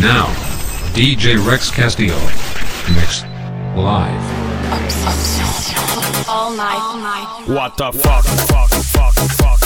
Now, DJ Rex Castillo. Mix. Live. All night. All night. What the fuck, fuck, fuck, fuck.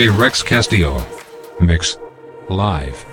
DJ Rex Castillo. Mix. Live.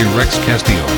Rex Castillo.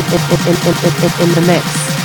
In, in, in, in, the mix.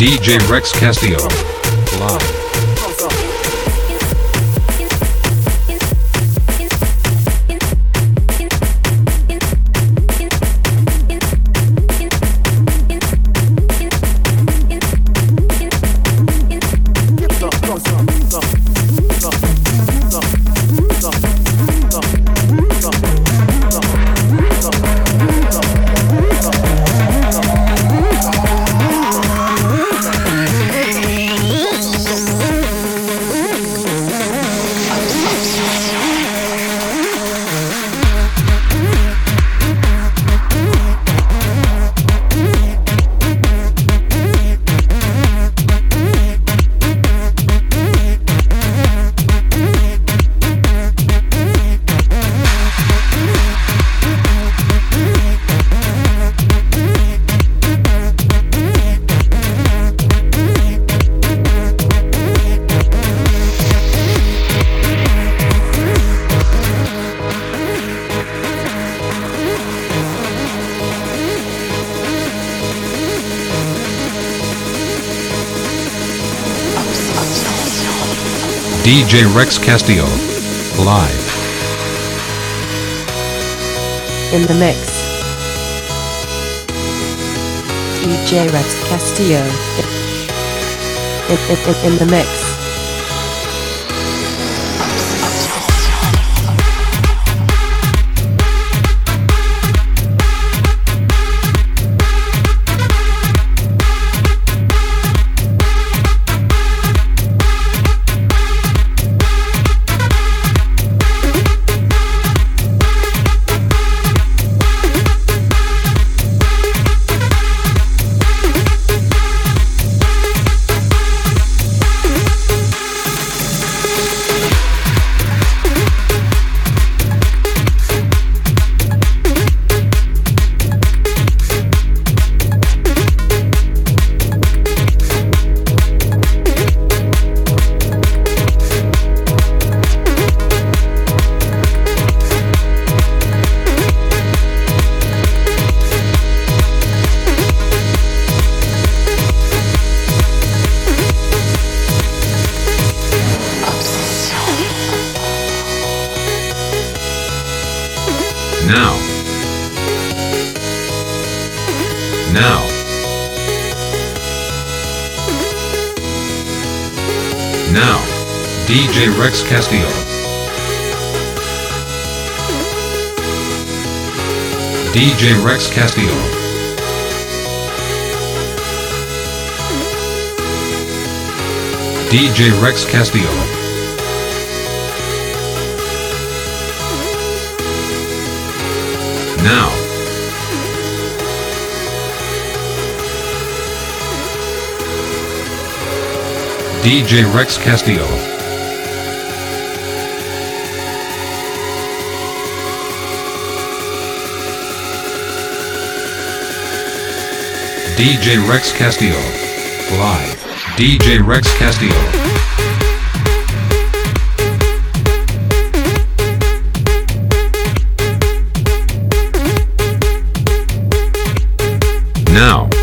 DJ Rex Castillo. DJ Rex Castillo. Live. In the mix. DJ Rex Castillo. In, in, in, in the mix. Castillo. DJ Rex Castillo. DJ Rex Castillo. Now. DJ Rex Castillo. DJ Rex Castillo. Live. DJ Rex Castillo. Now.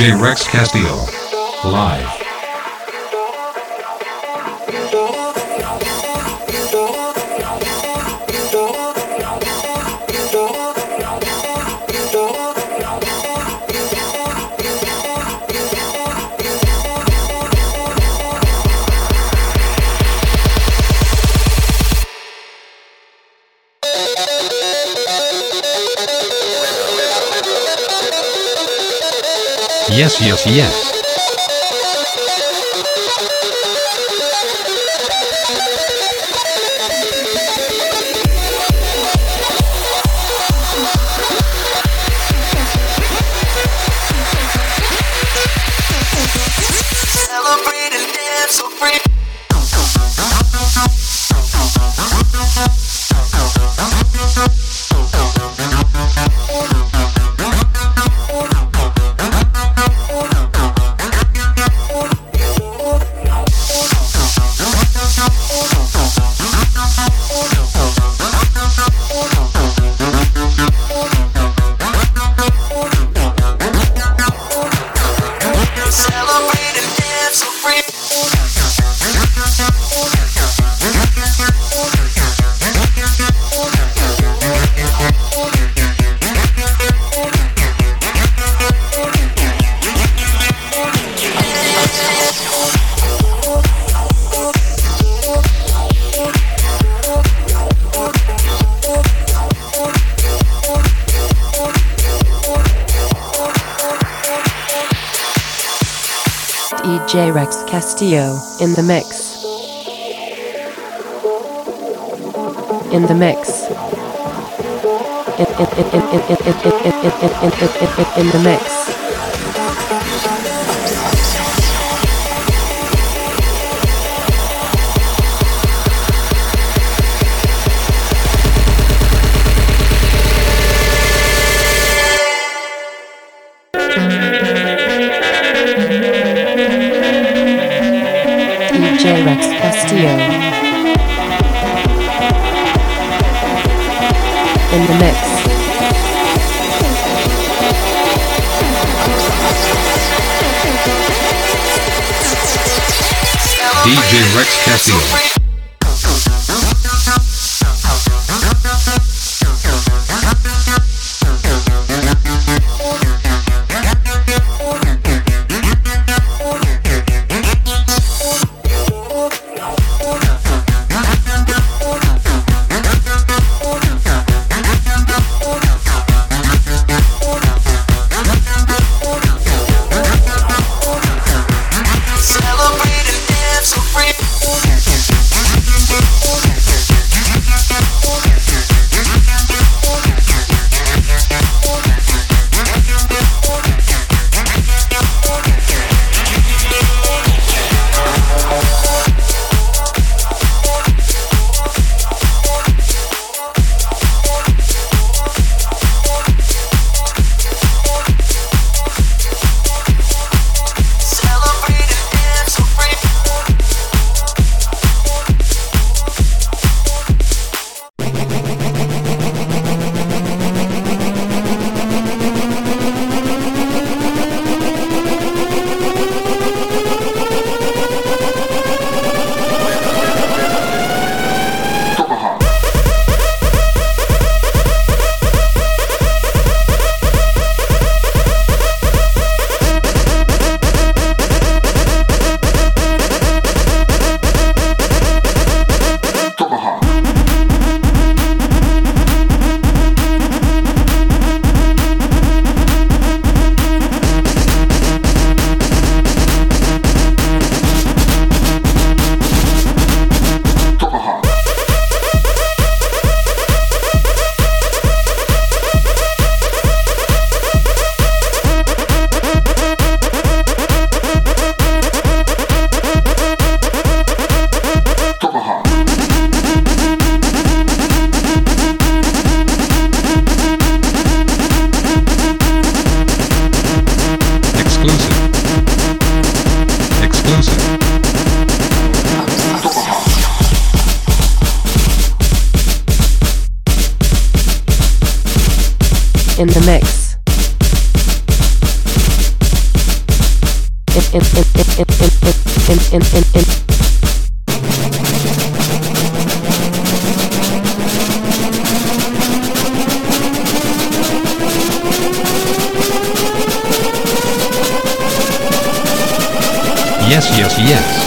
DJ Rex Castillo. Yes, yes, yes. Celebrate and dance so free. In the mix. In the mix. In, in, in, in, in, in, in, in, in, in, in the mix. in the mix. Yes, yes, yes.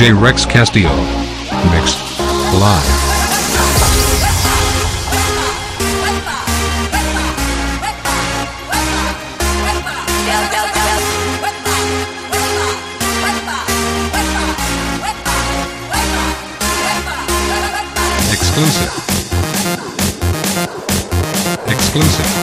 DJ Rex Castillo. Mixed live. Exclusive. Exclusive.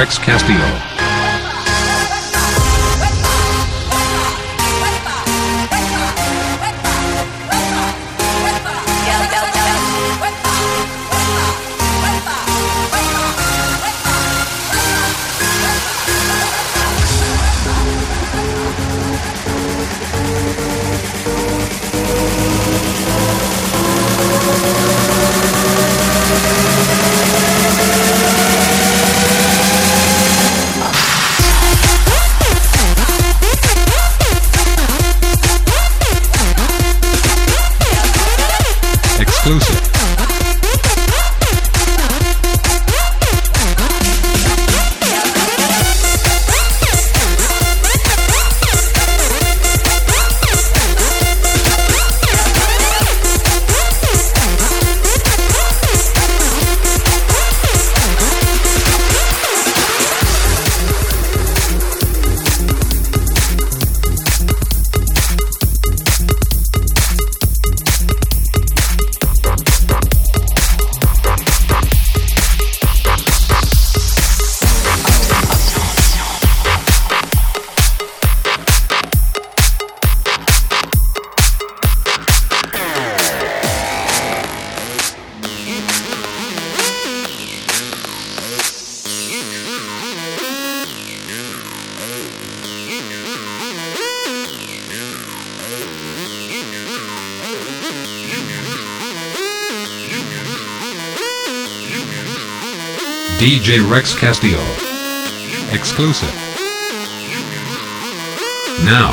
Rex Castillo. DJ Rex Castillo. Exclusive. Now,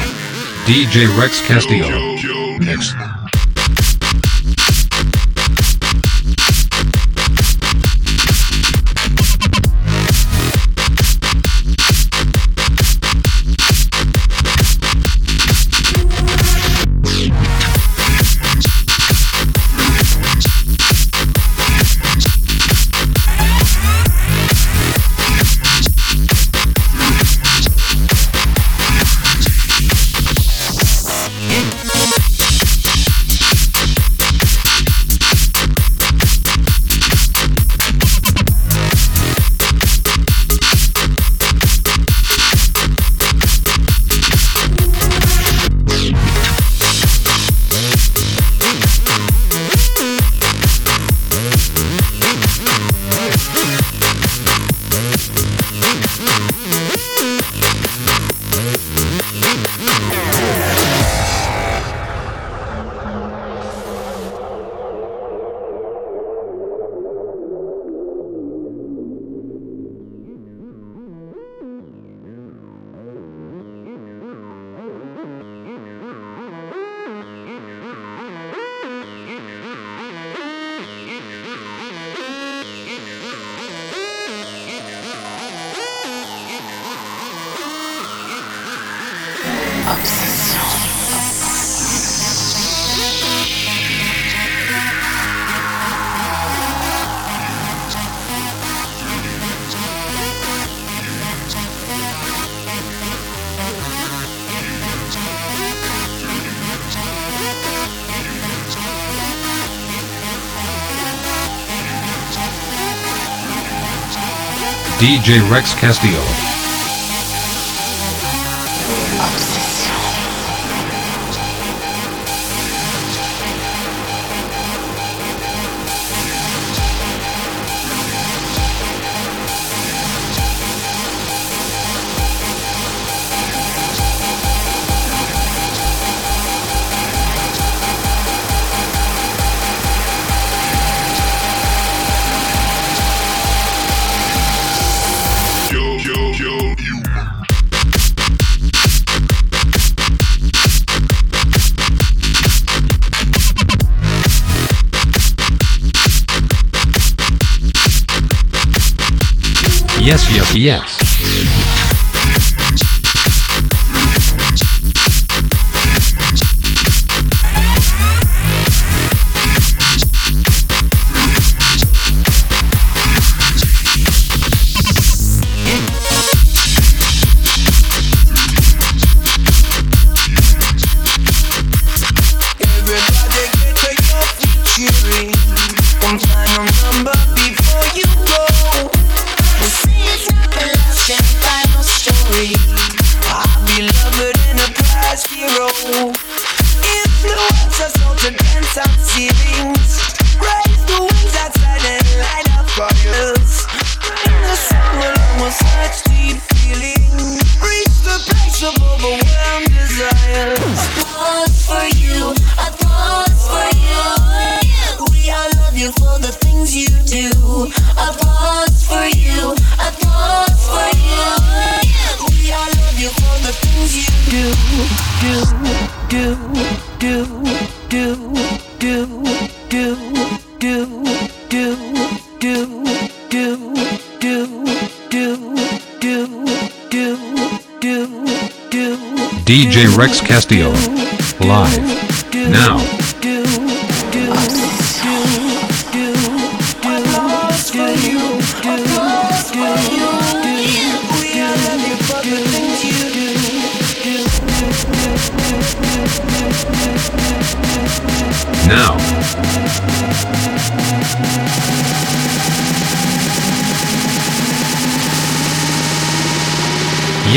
DJ Rex Castillo. Next. DJ Rex Castillo. DJ Rex Castillo. Live. Now.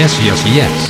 yes, yes, yes.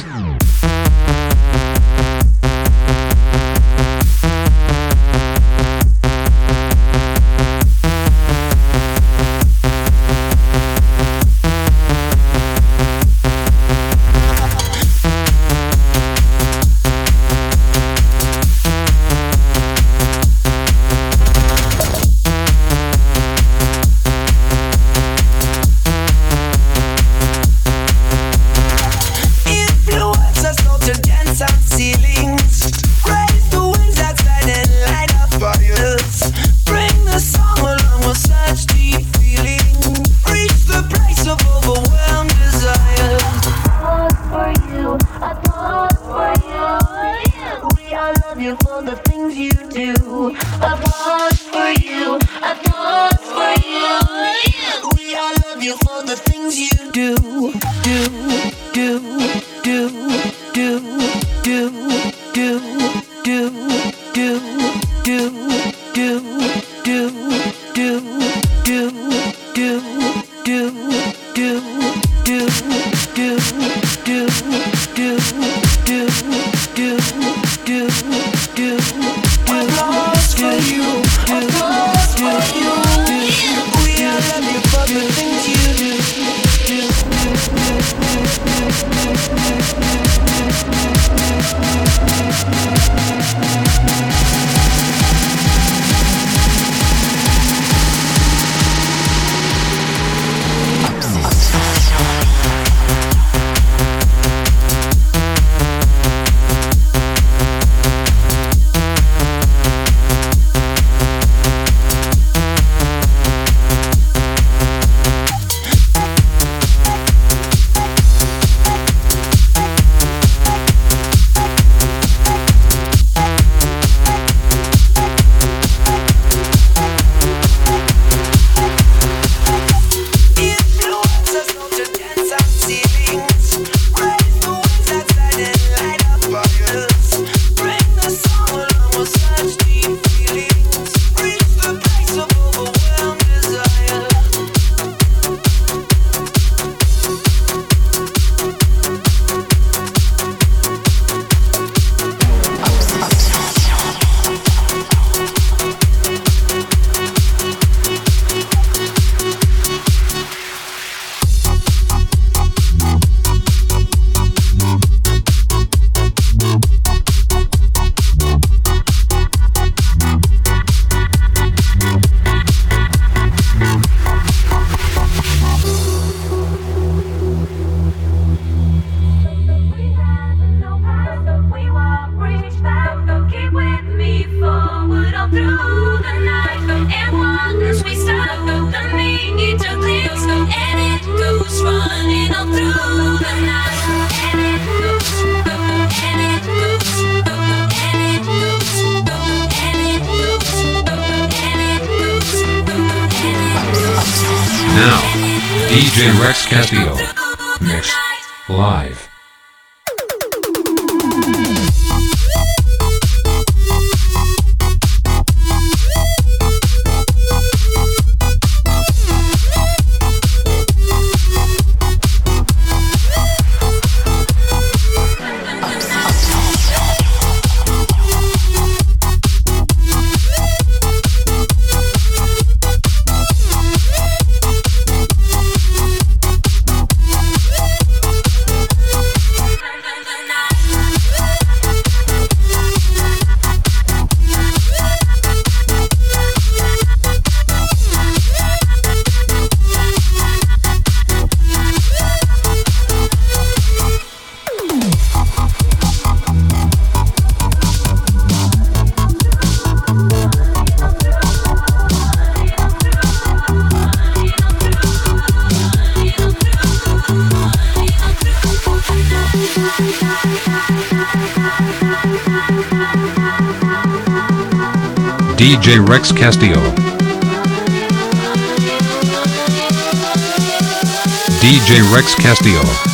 now, DJ Rex Castillo. Mixed live. DJ Rex Castillo. DJ Rex Castillo.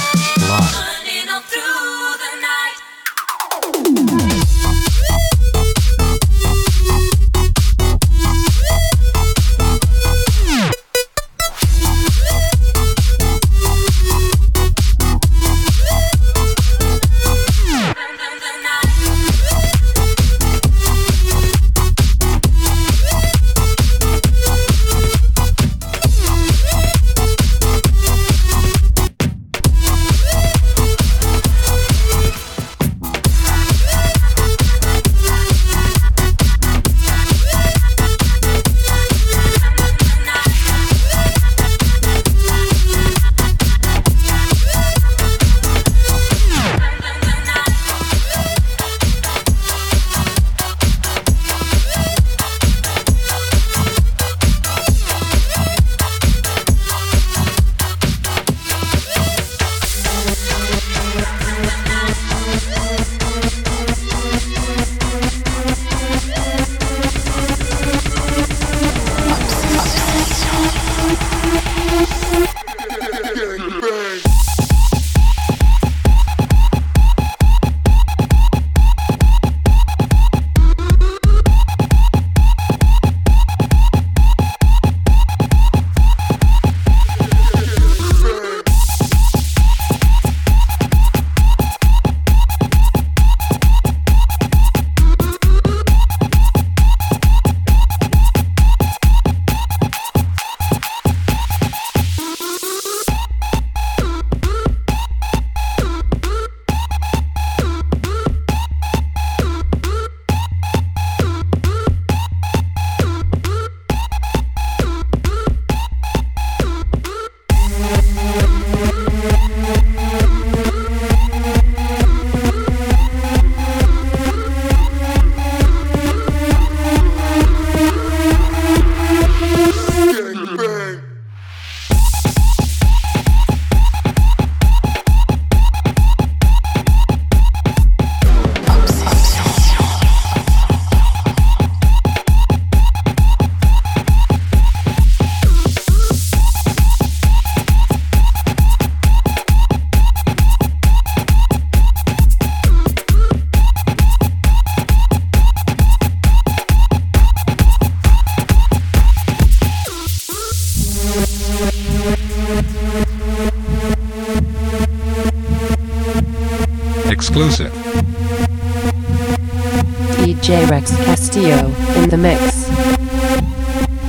DJ Rex Castillo in the mix.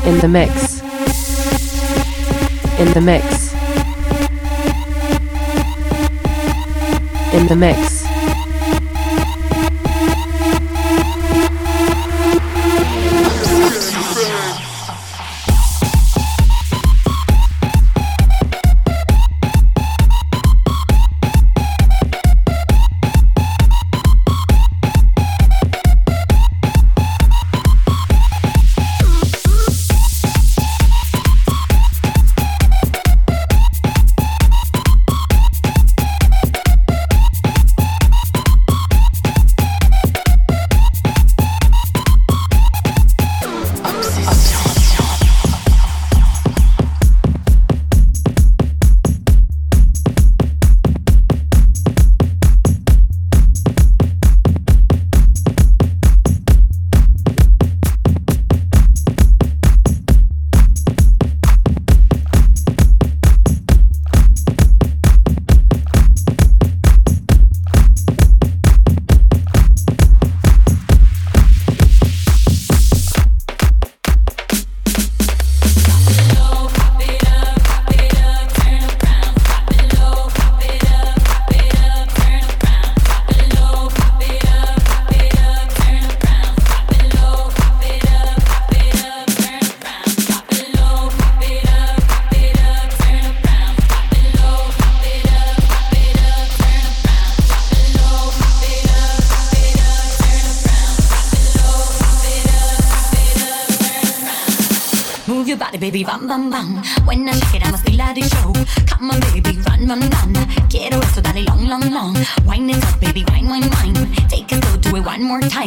In the mix. In the mix. In the mix.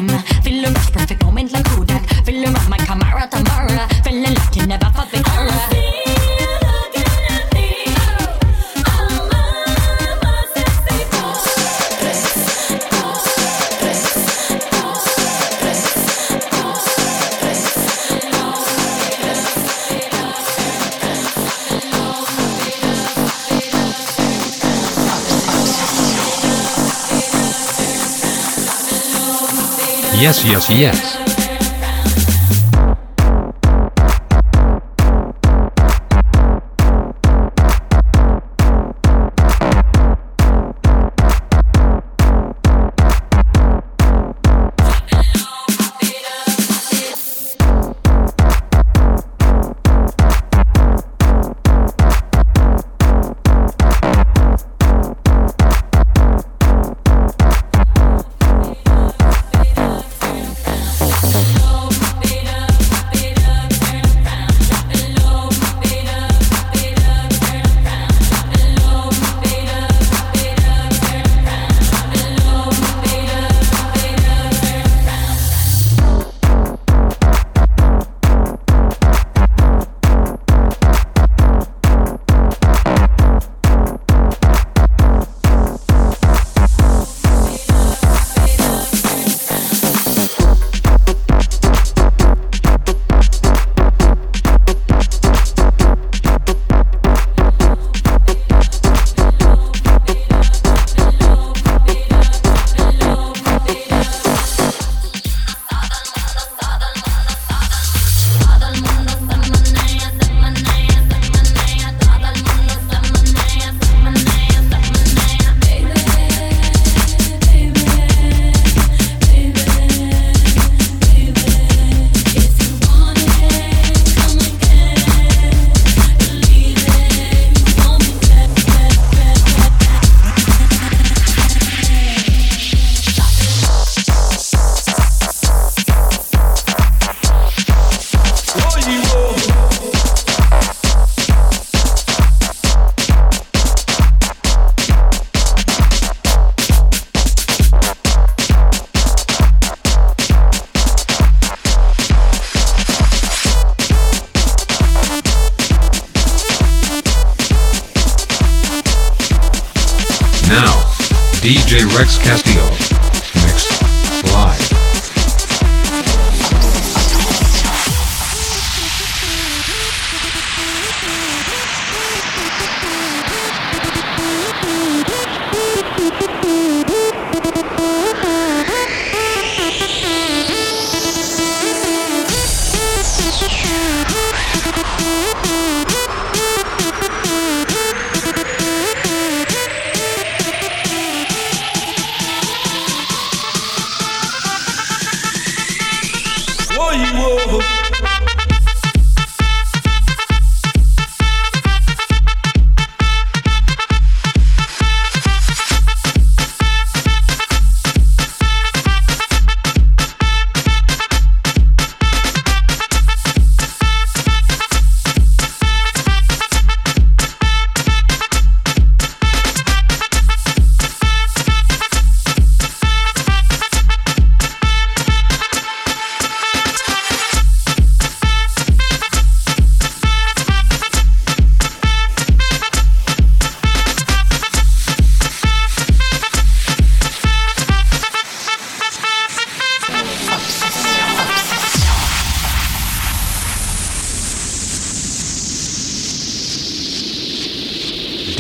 Time. Feel a perfect moment like Kodak. Feel around my camera, Tamara. Feeling like you never felt before. Yes, yes, yes.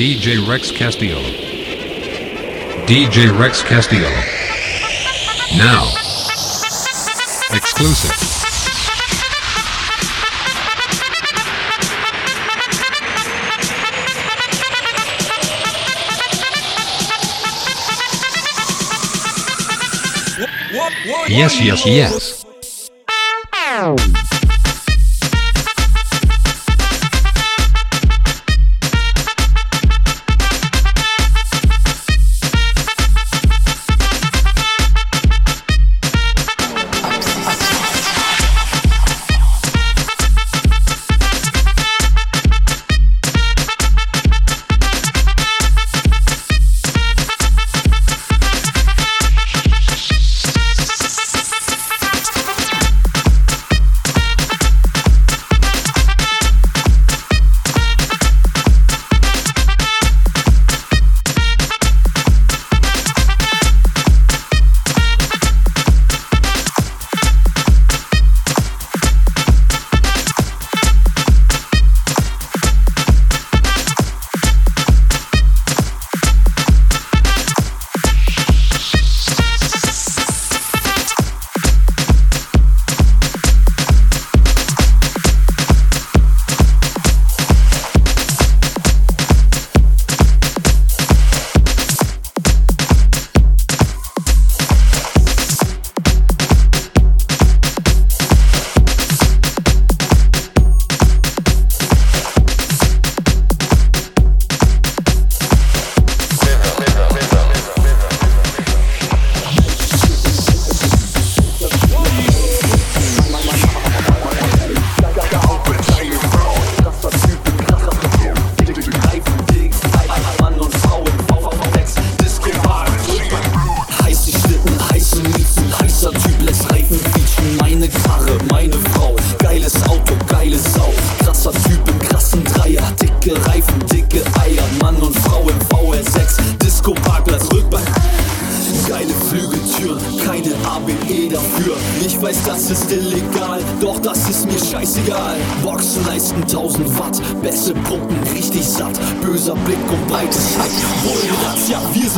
DJ Rex Castillo. DJ Rex Castillo. Now. Exclusive. Yes, yes, yes.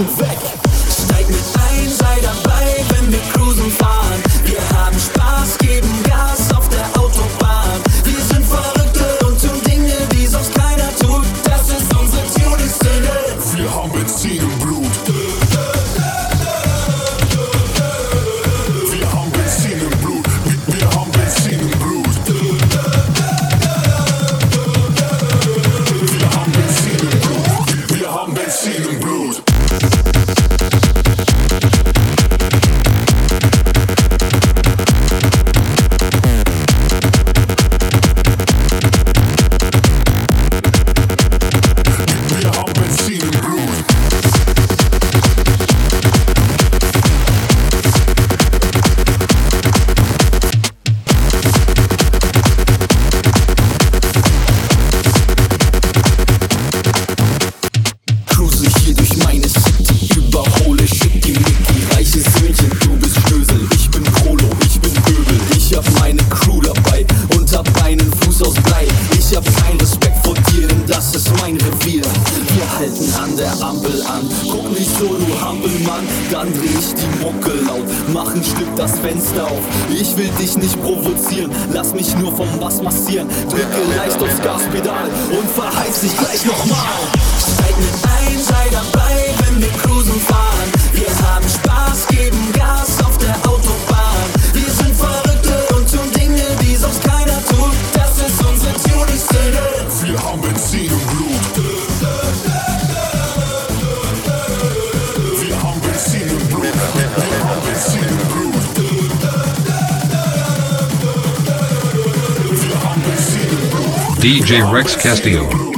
Sylvester. DJ Rex Castillo.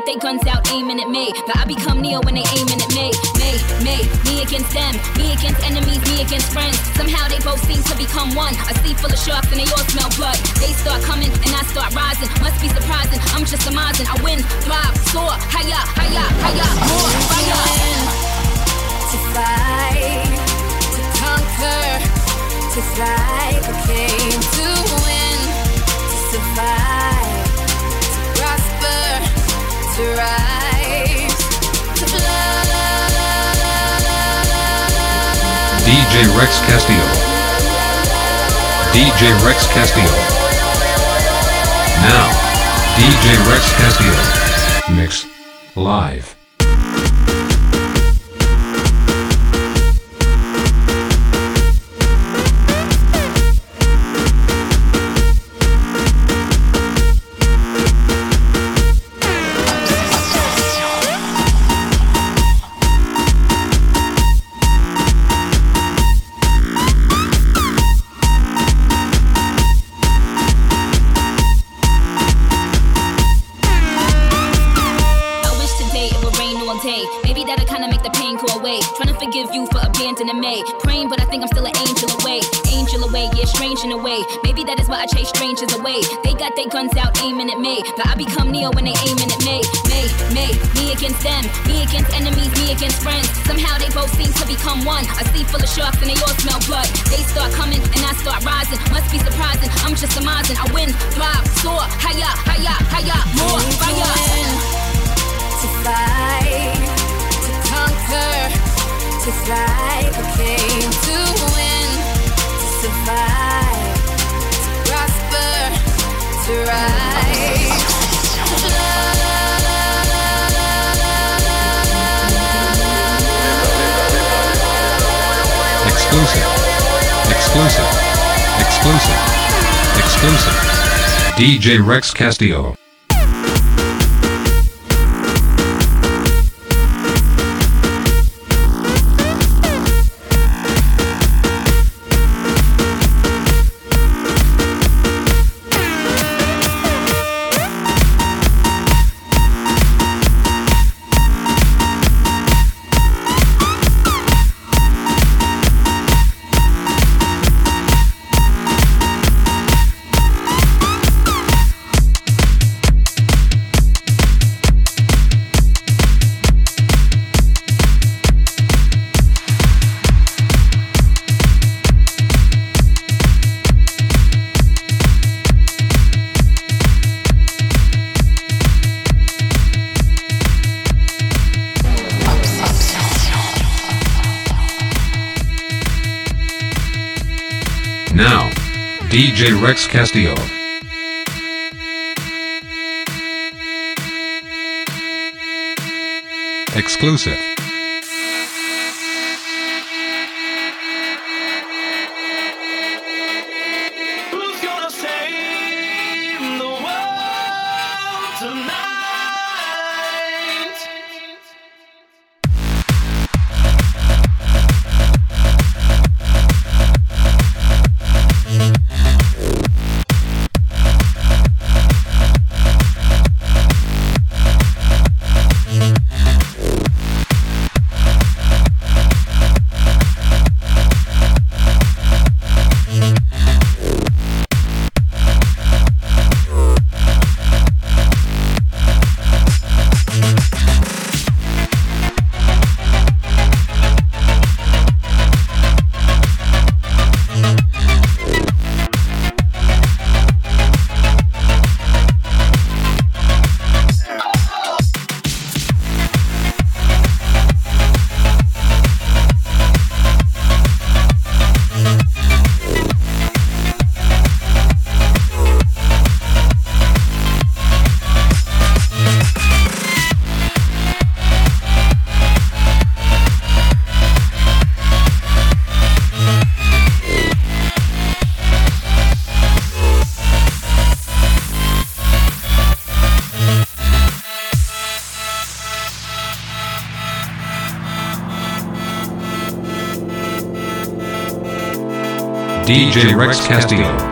They got their guns out aiming at me. But I become Neo when they aiming at me. Me, me, me against them. Me against enemies, me against friends. Somehow they both seem to become one. A sea full of sharks and they all smell blood. They start coming and I start rising. Must be surprising. I'm just amazing. I win, thrive, soar, higher, higher, higher, more fire. to fight, to conquer, to fly. I came to win, to survive, DJ Rex Castillo. DJ Rex Castillo. Now, DJ Rex Castillo. Mix. Live. They guns out aiming at me. But I become Neo when they aiming at me. Me, me, me against them. Me against enemies, me against friends. Somehow they both seem to become one. A sea full of sharks and they all smell blood. They start coming and I start rising. Must be surprising. I'm just amazing. I win, thrive, soar, higher, higher, higher, more fire. to fight, to conquer, to fly. Exclusive. Exclusive. Exclusive. DJ Rex Castillo. Rex Castillo. Exclusive. DJ Rex Castillo.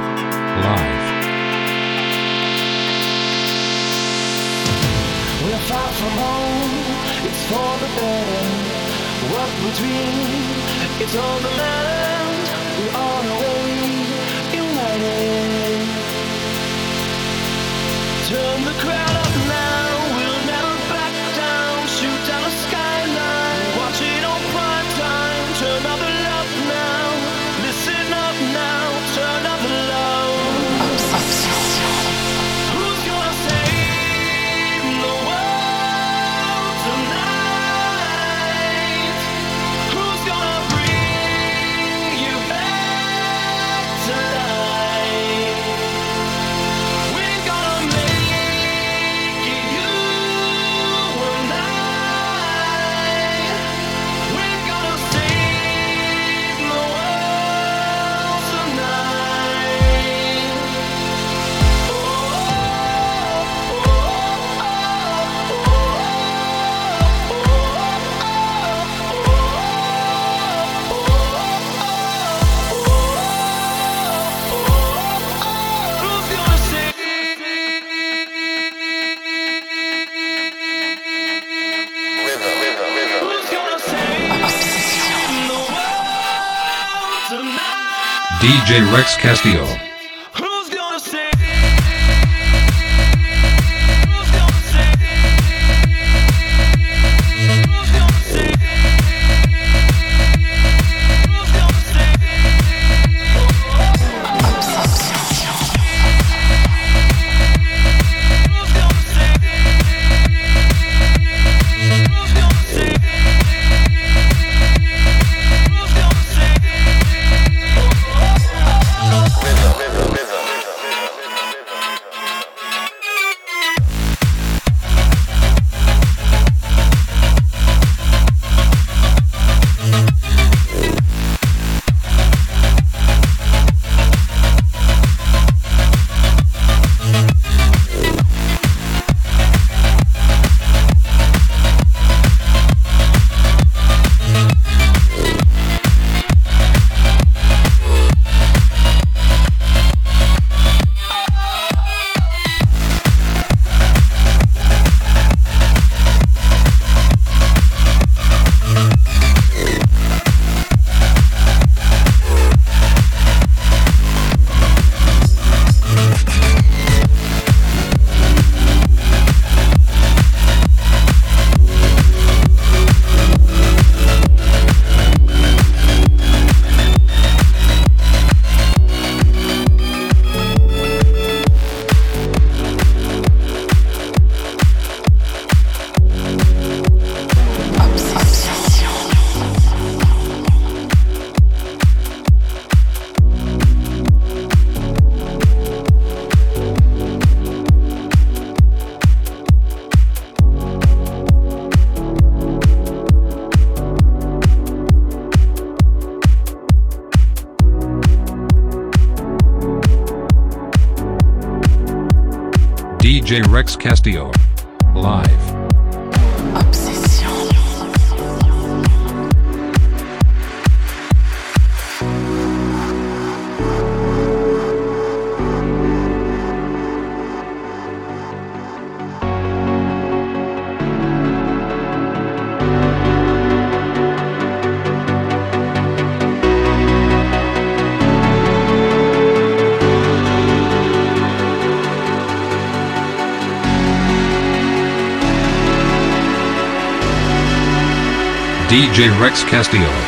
Castillo. DJ Rex Castillo.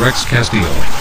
Rex Castillo.